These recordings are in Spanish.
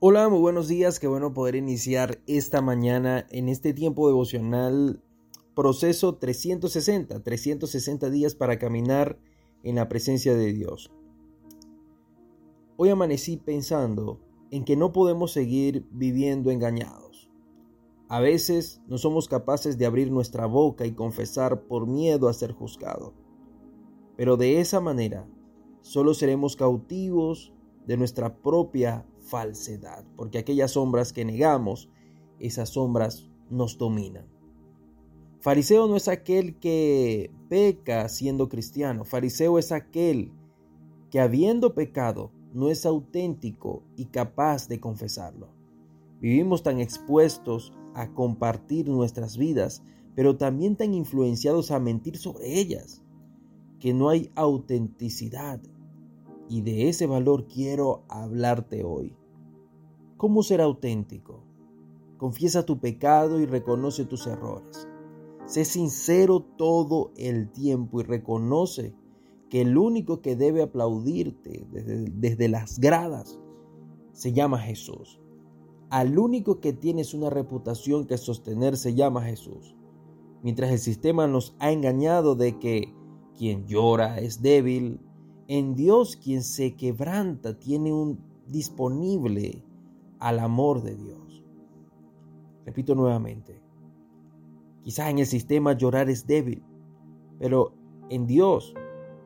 Hola, muy buenos días, qué bueno poder iniciar esta mañana en este tiempo devocional proceso 360, 360 días para caminar en la presencia de Dios. Hoy amanecí pensando en que no podemos seguir viviendo engañados. A veces no somos capaces de abrir nuestra boca y confesar por miedo a ser juzgado. Pero de esa manera solo seremos cautivos de nuestra propia falsedad, porque aquellas sombras que negamos, esas sombras nos dominan. Fariseo no es aquel que peca siendo cristiano, fariseo es aquel que habiendo pecado no es auténtico y capaz de confesarlo. Vivimos tan expuestos a compartir nuestras vidas, pero también tan influenciados a mentir sobre ellas, que no hay autenticidad. Y de ese valor quiero hablarte hoy. ¿Cómo ser auténtico? Confiesa tu pecado y reconoce tus errores. Sé sincero todo el tiempo y reconoce que el único que debe aplaudirte desde, desde, las gradas se llama Jesús. Al único que tienes una reputación que sostener se llama Jesús. Mientras el sistema nos ha engañado de que quien llora es débil, en Dios quien se quebranta tiene un disponible al amor de Dios. Repito nuevamente, quizás en el sistema llorar es débil, pero en Dios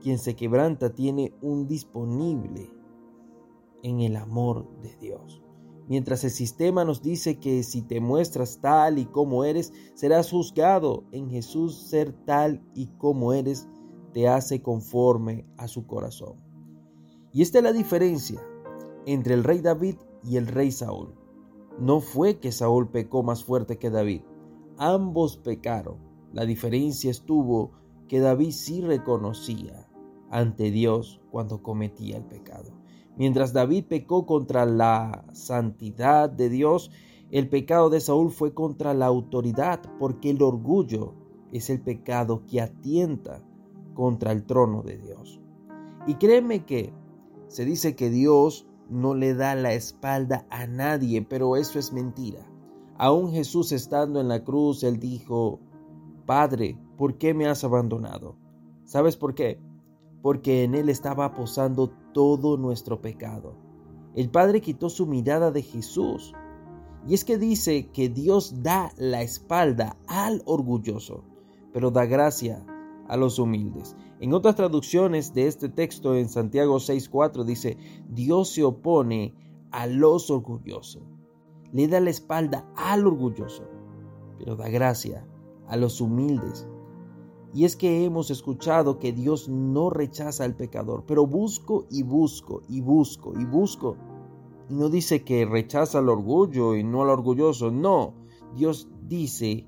quien se quebranta tiene un disponible en el amor de Dios. Mientras el sistema nos dice que si te muestras tal y como eres, serás juzgado, en Jesús ser tal y como eres te hace conforme a su corazón. Y esta es la diferencia entre el rey David y el rey Saúl. No fue que Saúl pecó más fuerte que David. Ambos pecaron. La diferencia estuvo que David sí reconocía ante Dios cuando cometía el pecado. Mientras David pecó contra la santidad de Dios, el pecado de Saúl fue contra la autoridad, porque el orgullo es el pecado que atienta contra el trono de Dios. Y créeme que se dice que Dios no le da la espalda a nadie, pero eso es mentira. Aún Jesús estando en la cruz, él dijo, Padre, ¿por qué me has abandonado? ¿Sabes por qué? Porque en él estaba posando todo nuestro pecado. El Padre quitó su mirada de Jesús. Y es que dice que Dios da la espalda al orgulloso, pero da gracia a los humildes. En otras traducciones de este texto en Santiago 6.4 dice, Dios se opone a los orgullosos, le da la espalda al orgulloso, pero da gracia a los humildes. Y es que hemos escuchado que Dios no rechaza al pecador, pero busco y busco y busco y busco. Y no dice que rechaza al orgullo y no al orgulloso, no. Dios dice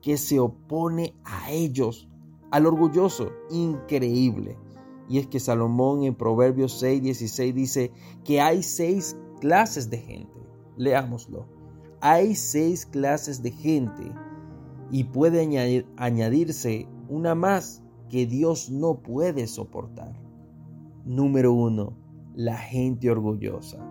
que se opone a ellos al orgulloso, increíble. Y es que Salomón en Proverbios 6, 16 dice que hay seis clases de gente. Leámoslo. Hay seis clases de gente y puede añadirse una más que Dios no puede soportar. Número uno, la gente orgullosa,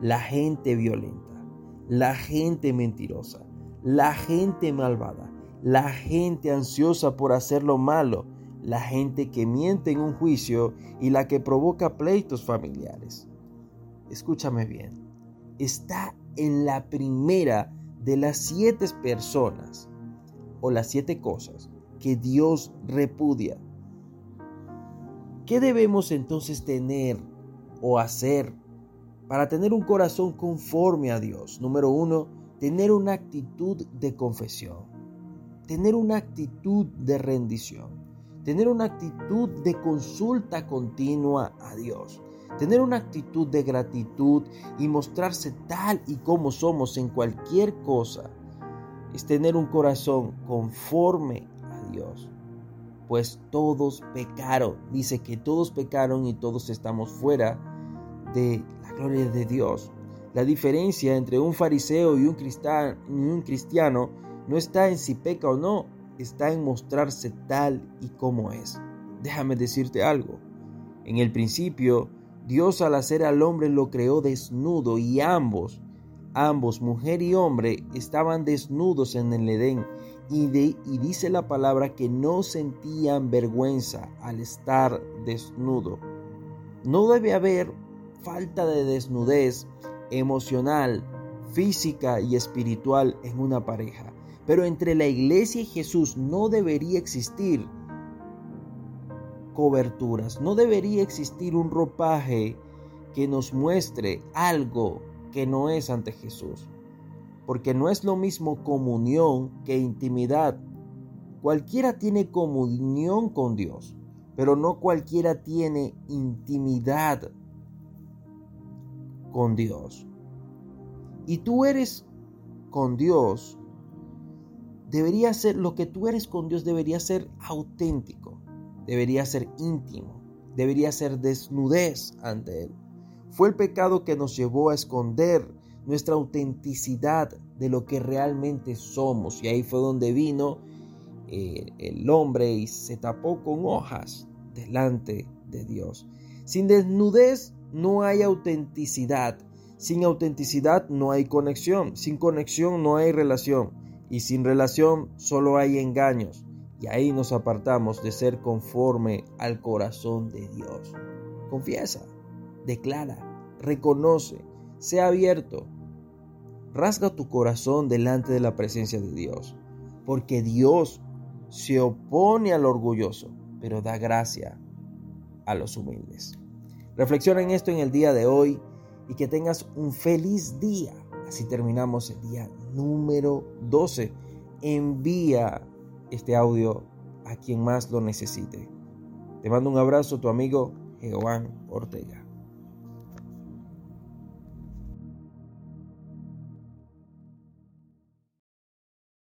la gente violenta, la gente mentirosa, la gente malvada, la gente ansiosa por hacer lo malo, la gente que miente en un juicio y la que provoca pleitos familiares. Escúchame bien, está en la primera de las siete personas o las siete cosas que Dios repudia. ¿Qué debemos entonces tener o hacer para tener un corazón conforme a Dios? Número uno, tener una actitud de confesión tener una actitud de rendición, tener una actitud de consulta continua a Dios, tener una actitud de gratitud y mostrarse tal y como somos en cualquier cosa, es tener un corazón conforme a Dios. Pues todos pecaron, dice que todos pecaron y todos estamos fuera de la gloria de Dios. La diferencia entre un fariseo y un, cristiano no está en si peca o no, está en mostrarse tal y como es. Déjame decirte algo. En el principio, Dios al hacer al hombre lo creó desnudo y ambos Ambos, mujer y hombre, estaban desnudos en el Edén y, y dice la palabra que no sentían vergüenza al estar desnudo. No debe haber falta de desnudez emocional, física y espiritual en una pareja. Pero entre la iglesia y Jesús no debería existir coberturas, no debería existir un ropaje que nos muestre algo que no es ante Jesús. Porque no es lo mismo comunión que intimidad. Cualquiera tiene comunión con Dios, pero no cualquiera tiene intimidad con Dios. Y tú eres con Dios, debería ser, lo que tú eres con Dios debería ser auténtico, debería ser íntimo, debería ser desnudez ante Él. Fue el pecado que nos llevó a esconder nuestra autenticidad de lo que realmente somos. Y ahí fue donde vino eh, el hombre y se tapó con hojas delante de Dios. Sin desnudez no hay autenticidad. Sin autenticidad no hay conexión. Sin conexión no hay relación. Y sin relación solo hay engaños. Y ahí nos apartamos de ser conforme al corazón de Dios. Confiesa declara, reconoce, sea abierto. Rasga tu corazón delante de la presencia de Dios, porque Dios se opone al orgulloso, pero da gracia a los humildes. Reflexiona en esto en el día de hoy y que tengas un feliz día. Así terminamos el día número 12. Envía este audio a quien más lo necesite. Te mando un abrazo, tu amigo Jehová Ortega.